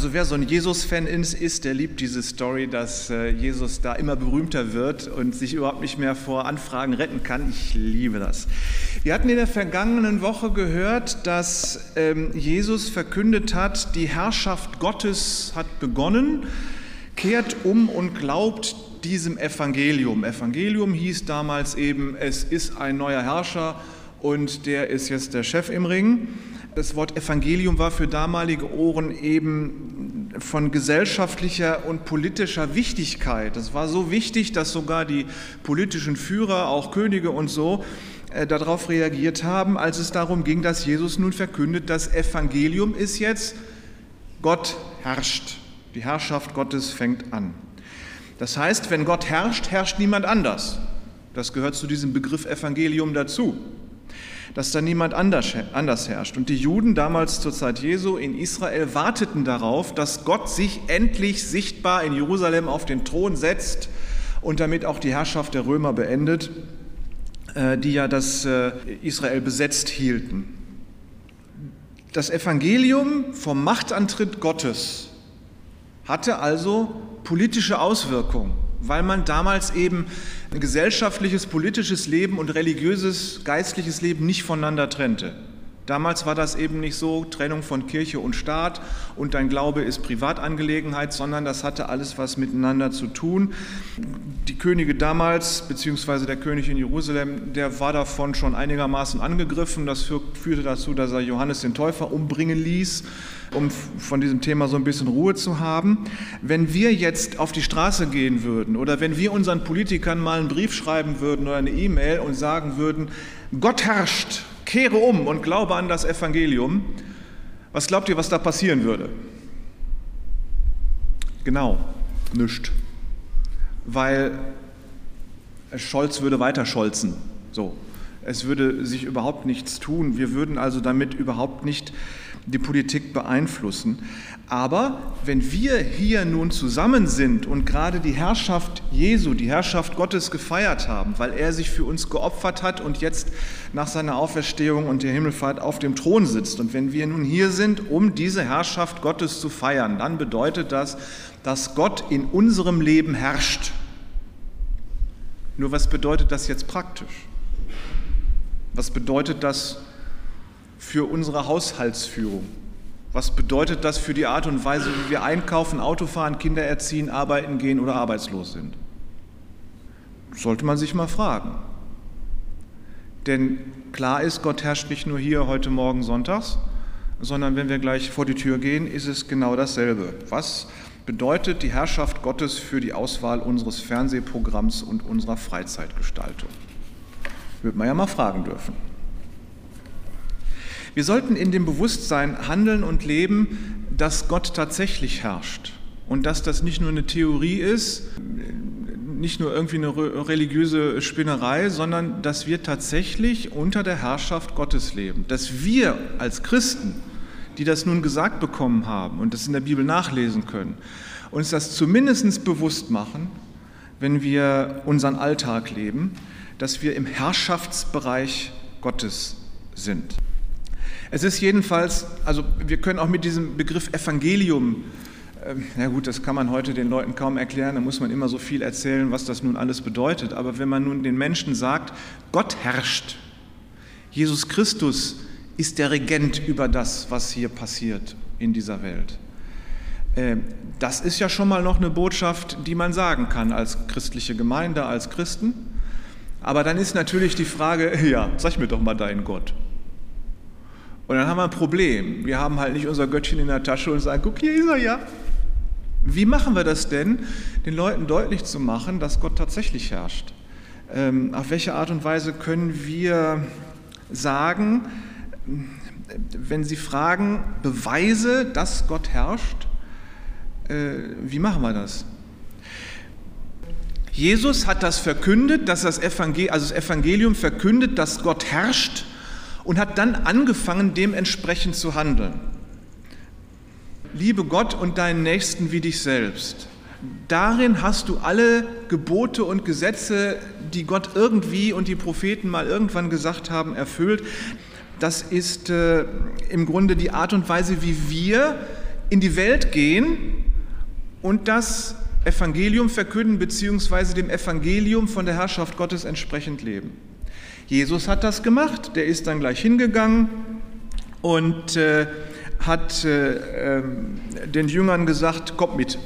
Also wer so ein Jesus-Fan ist, der liebt diese Story, dass äh, Jesus da immer berühmter wird und sich überhaupt nicht mehr vor Anfragen retten kann. Ich liebe das. Wir hatten in der vergangenen Woche gehört, dass ähm, Jesus verkündet hat, die Herrschaft Gottes hat begonnen, kehrt um und glaubt diesem Evangelium. Evangelium hieß damals eben, es ist ein neuer Herrscher und der ist jetzt der Chef im Ring. Das Wort Evangelium war für damalige Ohren eben von gesellschaftlicher und politischer Wichtigkeit. Das war so wichtig, dass sogar die politischen Führer, auch Könige und so, äh, darauf reagiert haben, als es darum ging, dass Jesus nun verkündet, das Evangelium ist jetzt, Gott herrscht. Die Herrschaft Gottes fängt an. Das heißt, wenn Gott herrscht, herrscht niemand anders. Das gehört zu diesem Begriff Evangelium dazu dass da niemand anders, herrscht. Und die Juden damals zur Zeit Jesu in Israel warteten darauf, dass Gott sich endlich sichtbar in Jerusalem auf den Thron setzt und damit auch die Herrschaft der Römer beendet, äh, die ja das äh, Israel besetzt hielten. Das Evangelium vom Machtantritt Gottes hatte also politische Auswirkungen weil man damals eben gesellschaftliches, politisches Leben und religiöses, geistliches Leben nicht voneinander trennte. Damals war das eben nicht so, Trennung von Kirche und Staat und dein Glaube ist Privatangelegenheit, sondern das hatte alles was miteinander zu tun. Die Könige damals, beziehungsweise der König in Jerusalem, der war davon schon einigermaßen angegriffen. Das führte dazu, dass er Johannes den Täufer umbringen ließ um von diesem Thema so ein bisschen Ruhe zu haben. Wenn wir jetzt auf die Straße gehen würden oder wenn wir unseren Politikern mal einen Brief schreiben würden oder eine E-Mail und sagen würden, Gott herrscht, kehre um und glaube an das Evangelium, was glaubt ihr, was da passieren würde? Genau, nichts. Weil Scholz würde weiter scholzen. So. Es würde sich überhaupt nichts tun. Wir würden also damit überhaupt nicht die Politik beeinflussen. Aber wenn wir hier nun zusammen sind und gerade die Herrschaft Jesu, die Herrschaft Gottes gefeiert haben, weil er sich für uns geopfert hat und jetzt nach seiner Auferstehung und der Himmelfahrt auf dem Thron sitzt, und wenn wir nun hier sind, um diese Herrschaft Gottes zu feiern, dann bedeutet das, dass Gott in unserem Leben herrscht. Nur was bedeutet das jetzt praktisch? Was bedeutet das für unsere Haushaltsführung? Was bedeutet das für die Art und Weise, wie wir einkaufen, Auto fahren, Kinder erziehen, arbeiten gehen oder arbeitslos sind? Sollte man sich mal fragen. Denn klar ist, Gott herrscht nicht nur hier heute Morgen sonntags, sondern wenn wir gleich vor die Tür gehen, ist es genau dasselbe. Was bedeutet die Herrschaft Gottes für die Auswahl unseres Fernsehprogramms und unserer Freizeitgestaltung? Würde man ja mal fragen dürfen. Wir sollten in dem Bewusstsein handeln und leben, dass Gott tatsächlich herrscht und dass das nicht nur eine Theorie ist, nicht nur irgendwie eine religiöse Spinnerei, sondern dass wir tatsächlich unter der Herrschaft Gottes leben. Dass wir als Christen, die das nun gesagt bekommen haben und das in der Bibel nachlesen können, uns das zumindest bewusst machen, wenn wir unseren Alltag leben, dass wir im Herrschaftsbereich Gottes sind. Es ist jedenfalls, also wir können auch mit diesem Begriff Evangelium, äh, ja gut, das kann man heute den Leuten kaum erklären, da muss man immer so viel erzählen, was das nun alles bedeutet. Aber wenn man nun den Menschen sagt, Gott herrscht, Jesus Christus ist der Regent über das, was hier passiert in dieser Welt. Äh, das ist ja schon mal noch eine Botschaft, die man sagen kann als christliche Gemeinde, als Christen. Aber dann ist natürlich die Frage, ja, sag mir doch mal deinen Gott. Und dann haben wir ein Problem. Wir haben halt nicht unser Göttchen in der Tasche und sagen, guck, hier ist er ja. Wie machen wir das denn, den Leuten deutlich zu machen, dass Gott tatsächlich herrscht? Ähm, auf welche Art und Weise können wir sagen, wenn sie fragen, beweise, dass Gott herrscht, äh, wie machen wir das? Jesus hat das verkündet, dass das Evangelium, also das Evangelium verkündet, dass Gott herrscht und hat dann angefangen, dementsprechend zu handeln. Liebe Gott und deinen Nächsten wie dich selbst. Darin hast du alle Gebote und Gesetze, die Gott irgendwie und die Propheten mal irgendwann gesagt haben, erfüllt. Das ist äh, im Grunde die Art und Weise, wie wir in die Welt gehen und das Evangelium verkünden, beziehungsweise dem Evangelium von der Herrschaft Gottes entsprechend leben. Jesus hat das gemacht, der ist dann gleich hingegangen und äh, hat äh, äh, den Jüngern gesagt, kommt mit.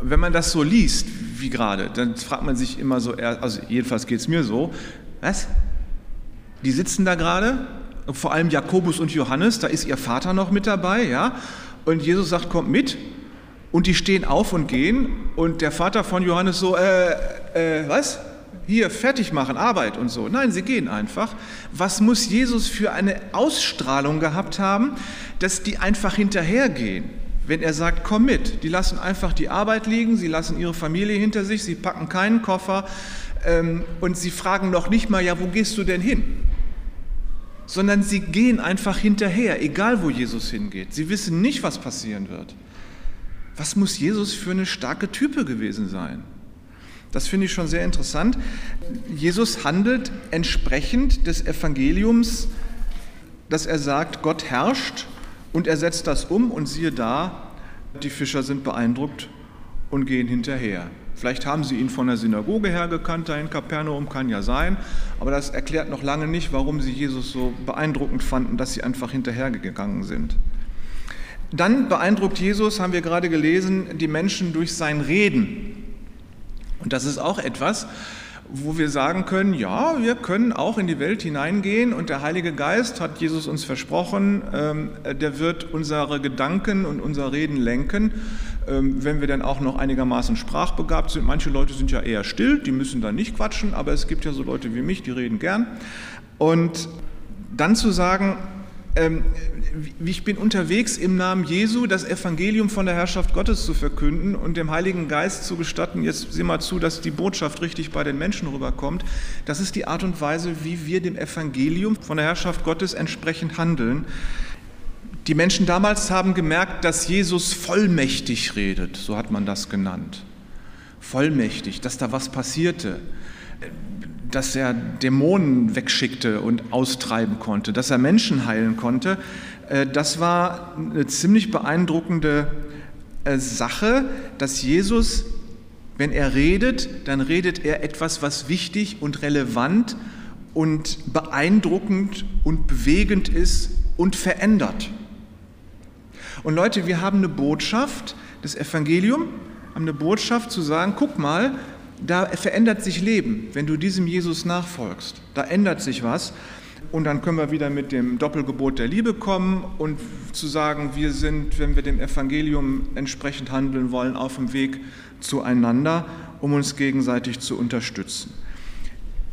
Wenn man das so liest, wie gerade, dann fragt man sich immer so, also jedenfalls geht es mir so, was? Die sitzen da gerade, vor allem Jakobus und Johannes, da ist ihr Vater noch mit dabei, ja, und Jesus sagt, kommt mit, und die stehen auf und gehen, und der Vater von Johannes so, äh, äh, was? Hier fertig machen, Arbeit und so. Nein, sie gehen einfach. Was muss Jesus für eine Ausstrahlung gehabt haben, dass die einfach hinterhergehen? Wenn er sagt, komm mit, die lassen einfach die Arbeit liegen, sie lassen ihre Familie hinter sich, sie packen keinen Koffer ähm, und sie fragen noch nicht mal, ja, wo gehst du denn hin? Sondern sie gehen einfach hinterher, egal wo Jesus hingeht. Sie wissen nicht, was passieren wird. Was muss Jesus für eine starke Type gewesen sein? Das finde ich schon sehr interessant. Jesus handelt entsprechend des Evangeliums, dass er sagt, Gott herrscht und er setzt das um und siehe da, die Fischer sind beeindruckt und gehen hinterher. Vielleicht haben sie ihn von der Synagoge her gekannt, da in Kapernaum kann ja sein, aber das erklärt noch lange nicht, warum sie Jesus so beeindruckend fanden, dass sie einfach hinterhergegangen sind. Dann beeindruckt Jesus, haben wir gerade gelesen, die Menschen durch sein Reden. Und das ist auch etwas, wo wir sagen können, ja, wir können auch in die Welt hineingehen und der Heilige Geist hat Jesus uns versprochen, ähm, der wird unsere Gedanken und unser Reden lenken, ähm, wenn wir dann auch noch einigermaßen sprachbegabt sind. Manche Leute sind ja eher still, die müssen da nicht quatschen, aber es gibt ja so Leute wie mich, die reden gern. Und dann zu sagen, ähm, ich bin unterwegs im Namen Jesu, das Evangelium von der Herrschaft Gottes zu verkünden und dem Heiligen Geist zu gestatten, jetzt sieh mal zu, dass die Botschaft richtig bei den Menschen rüberkommt. Das ist die Art und Weise, wie wir dem Evangelium von der Herrschaft Gottes entsprechend handeln. Die Menschen damals haben gemerkt, dass Jesus vollmächtig redet, so hat man das genannt. Vollmächtig, dass da was passierte dass er Dämonen wegschickte und austreiben konnte, dass er Menschen heilen konnte. Äh, das war eine ziemlich beeindruckende äh, Sache, dass Jesus, wenn er redet, dann redet er etwas, was wichtig und relevant und beeindruckend und bewegend ist und verändert. Und Leute, wir haben eine Botschaft, das Evangelium, haben eine Botschaft zu sagen, guck mal, da verändert sich Leben, wenn du diesem Jesus nachfolgst. Da ändert sich was. Und dann können wir wieder mit dem Doppelgebot der Liebe kommen und zu sagen, wir sind, wenn wir dem Evangelium entsprechend handeln wollen, auf dem Weg zueinander, um uns gegenseitig zu unterstützen.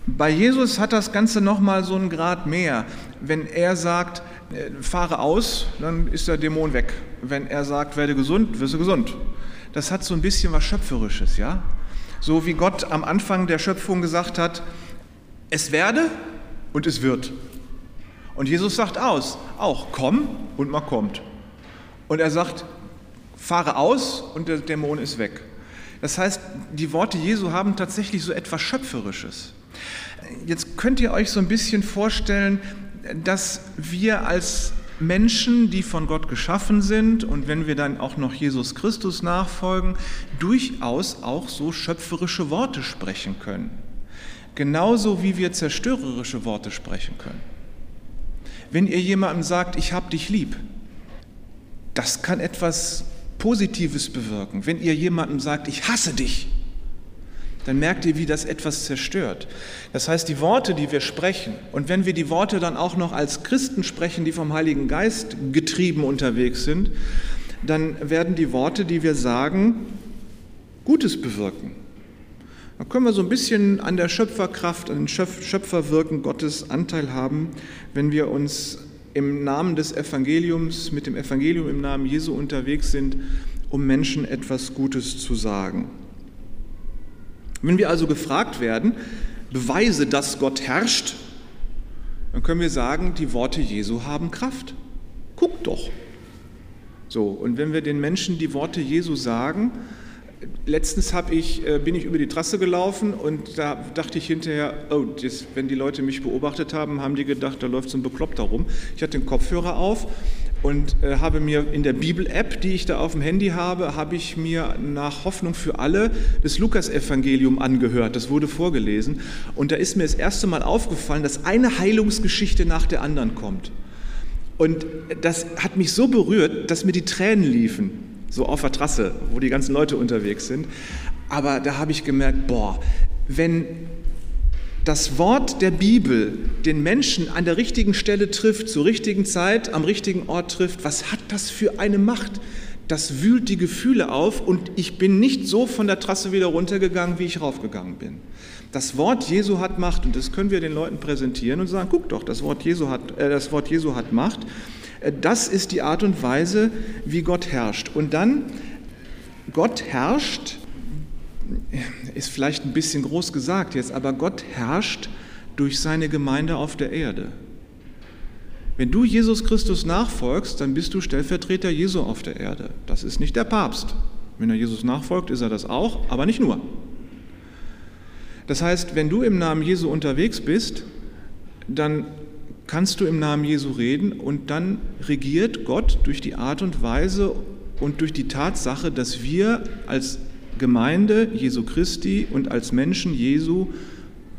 Bei Jesus hat das Ganze nochmal so einen Grad mehr. Wenn er sagt, äh, fahre aus, dann ist der Dämon weg. Wenn er sagt, werde gesund, wirst du gesund. Das hat so ein bisschen was Schöpferisches, ja? So wie Gott am Anfang der Schöpfung gesagt hat, es werde und es wird. Und Jesus sagt aus, auch komm und man kommt. Und er sagt, fahre aus und der Dämon ist weg. Das heißt, die Worte Jesu haben tatsächlich so etwas Schöpferisches. Jetzt könnt ihr euch so ein bisschen vorstellen, dass wir als Menschen, die von Gott geschaffen sind und wenn wir dann auch noch Jesus Christus nachfolgen, durchaus auch so schöpferische Worte sprechen können. Genauso wie wir zerstörerische Worte sprechen können. Wenn ihr jemandem sagt, ich hab dich lieb, das kann etwas Positives bewirken. Wenn ihr jemandem sagt, ich hasse dich, dann merkt ihr, wie das etwas zerstört. Das heißt, die Worte, die wir sprechen, und wenn wir die Worte dann auch noch als Christen sprechen, die vom Heiligen Geist getrieben unterwegs sind, dann werden die Worte, die wir sagen, Gutes bewirken. Dann können wir so ein bisschen an der Schöpferkraft, an den Schöpferwirken Gottes Anteil haben, wenn wir uns im Namen des Evangeliums, mit dem Evangelium im Namen Jesu unterwegs sind, um Menschen etwas Gutes zu sagen. Wenn wir also gefragt werden, beweise, dass Gott herrscht, dann können wir sagen, die Worte Jesu haben Kraft. Guck doch. So, und wenn wir den Menschen die Worte Jesu sagen, letztens ich, äh, bin ich über die Trasse gelaufen und da dachte ich hinterher, oh, das, wenn die Leute mich beobachtet haben, haben die gedacht, da läuft so ein Bekloppter rum. Ich hatte den Kopfhörer auf und äh, habe mir in der Bibel-App, die ich da auf dem Handy habe, habe ich mir nach Hoffnung für alle das Lukas-Evangelium angehört. Das wurde vorgelesen. Und da ist mir das erste Mal aufgefallen, dass eine Heilungsgeschichte nach der anderen kommt. Und das hat mich so berührt, dass mir die Tränen liefen, so auf der Trasse, wo die ganzen Leute unterwegs sind. Aber da habe ich gemerkt, boah, wenn das Wort der Bibel den Menschen an der richtigen Stelle trifft, zur richtigen Zeit, am richtigen Ort trifft, was hat das für eine Macht? Das wühlt die Gefühle auf und ich bin nicht so von der Trasse wieder runtergegangen, wie ich raufgegangen bin. Das Wort Jesu hat Macht und das können wir den Leuten präsentieren und sagen, guck doch, das Wort Jesu hat, äh, das Wort Jesu hat Macht. Äh, das ist die Art und Weise, wie Gott herrscht. Und dann, Gott herrscht ist vielleicht ein bisschen groß gesagt jetzt, aber Gott herrscht durch seine Gemeinde auf der Erde. Wenn du Jesus Christus nachfolgst, dann bist du Stellvertreter Jesu auf der Erde. Das ist nicht der Papst. Wenn er Jesus nachfolgt, ist er das auch, aber nicht nur. Das heißt, wenn du im Namen Jesu unterwegs bist, dann kannst du im Namen Jesu reden und dann regiert Gott durch die Art und Weise und durch die Tatsache, dass wir als Gemeinde Jesu Christi und als Menschen Jesu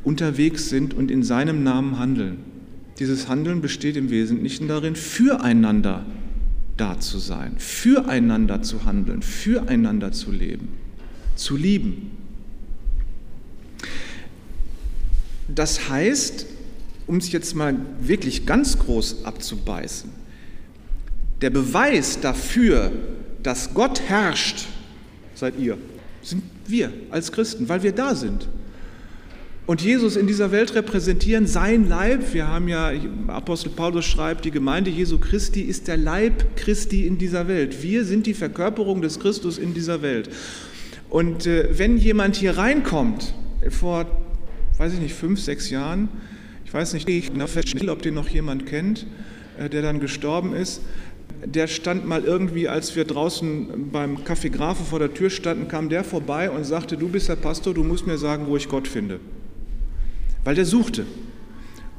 unterwegs sind und in seinem Namen handeln. Dieses Handeln besteht im Wesentlichen darin, füreinander da zu sein, füreinander zu handeln, füreinander zu leben, zu lieben. Das heißt, um es jetzt mal wirklich ganz groß abzubeißen, der Beweis dafür, dass Gott herrscht, seid ihr sind wir als Christen, weil wir da sind. Und Jesus in dieser Welt repräsentieren, sein Leib, wir haben ja, Apostel Paulus schreibt, die Gemeinde Jesu Christi ist der Leib Christi in dieser Welt. Wir sind die Verkörperung des Christus in dieser Welt. Und äh, wenn jemand hier reinkommt, vor, weiß ich nicht, fünf, sechs Jahren, ich weiß nicht, ob den noch jemand kennt, äh, der dann gestorben ist, der stand mal irgendwie, als wir draußen beim Café Grafe vor der Tür standen, kam der vorbei und sagte, du bist der Pastor, du musst mir sagen, wo ich Gott finde. Weil der suchte.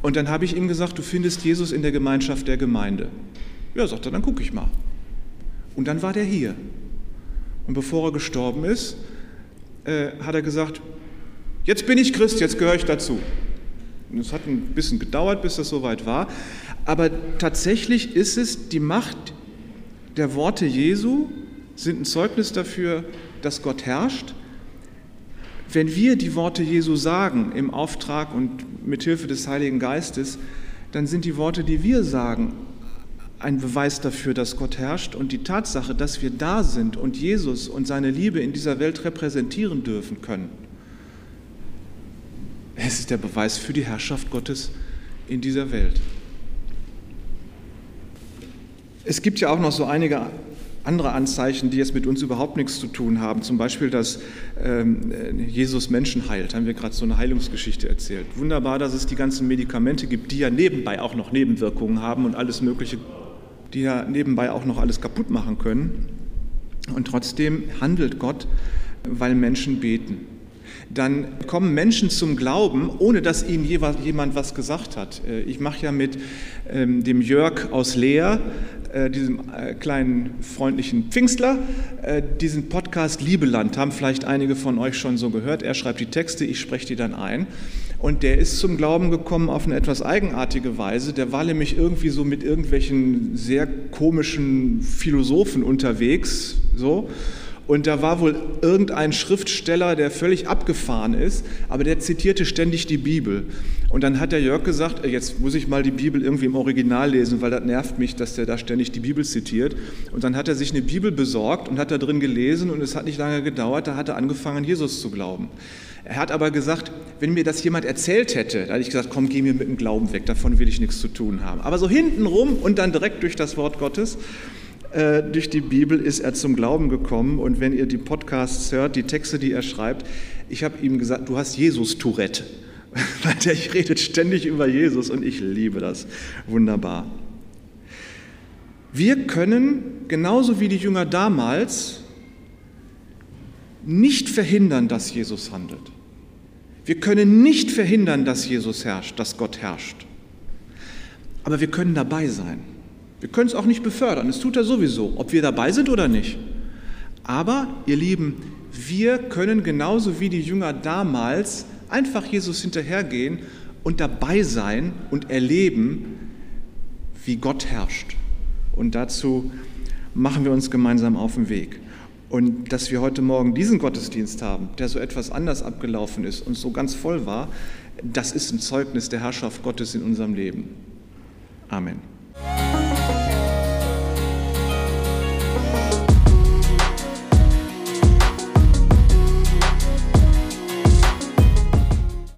Und dann habe ich ihm gesagt, du findest Jesus in der Gemeinschaft der Gemeinde. Ja, sagt er, dann gucke ich mal. Und dann war der hier. Und bevor er gestorben ist, äh, hat er gesagt, jetzt bin ich Christ, jetzt gehöre ich dazu. Es hat ein bisschen gedauert, bis das soweit war. Aber tatsächlich ist es die Macht der Worte Jesu, sind ein Zeugnis dafür, dass Gott herrscht. Wenn wir die Worte Jesu sagen im Auftrag und mit Hilfe des Heiligen Geistes, dann sind die Worte, die wir sagen, ein Beweis dafür, dass Gott herrscht und die Tatsache, dass wir da sind und Jesus und seine Liebe in dieser Welt repräsentieren dürfen können. Es ist der Beweis für die Herrschaft Gottes in dieser Welt. Es gibt ja auch noch so einige andere Anzeichen, die jetzt mit uns überhaupt nichts zu tun haben. Zum Beispiel, dass ähm, Jesus Menschen heilt. Haben wir gerade so eine Heilungsgeschichte erzählt. Wunderbar, dass es die ganzen Medikamente gibt, die ja nebenbei auch noch Nebenwirkungen haben und alles Mögliche, die ja nebenbei auch noch alles kaputt machen können. Und trotzdem handelt Gott, weil Menschen beten dann kommen Menschen zum Glauben, ohne dass ihnen jemand was gesagt hat. Äh, ich mache ja mit ähm, dem Jörg aus Leer, äh, diesem äh, kleinen freundlichen Pfingstler, diesen Podcast Liebeland, haben vielleicht einige von euch schon so gehört. Er schreibt die Texte, ich spreche die dann ein. Und der ist zum Glauben gekommen auf eine etwas eigenartige Weise. Der war nämlich irgendwie so mit irgendwelchen sehr komischen Philosophen unterwegs, so. Und da war wohl irgendein Schriftsteller, der völlig abgefahren ist, aber der zitierte ständig die Bibel. Und dann hat der Jörg gesagt, äh, jetzt muss ich mal die Bibel irgendwie im Original lesen, weil das nervt mich, dass der da ständig die Bibel zitiert. Und dann hat er sich eine Bibel besorgt und hat da drin gelesen und es hat nicht lange gedauert, da hat er angefangen, Jesus zu glauben. Er hat aber gesagt, wenn mir das jemand erzählt hätte, da hätte ich gesagt, komm, geh mir mit dem Glauben weg, davon will ich nichts zu tun haben. Aber so hintenrum und dann direkt durch das Wort Gottes äh, durch die Bibel ist er zum Glauben gekommen. Und wenn ihr die Podcasts hört, die Texte, die er schreibt, ich habe ihm gesagt, du hast Jesus-Tourette. Weil der redet ständig über Jesus und ich liebe das. Wunderbar. Wir können, genauso wie die Jünger damals, nicht verhindern, dass Jesus handelt. Wir können nicht verhindern, dass Jesus herrscht, dass Gott herrscht. Aber wir können dabei sein. Wir können es auch nicht befördern, das tut er sowieso, ob wir dabei sind oder nicht. Aber, ihr Lieben, wir können genauso wie die Jünger damals einfach Jesus hinterhergehen und dabei sein und erleben, wie Gott herrscht. Und dazu machen wir uns gemeinsam auf den Weg. Und dass wir heute Morgen diesen Gottesdienst haben, der so etwas anders abgelaufen ist und so ganz voll war, das ist ein Zeugnis der Herrschaft Gottes in unserem Leben. Amen.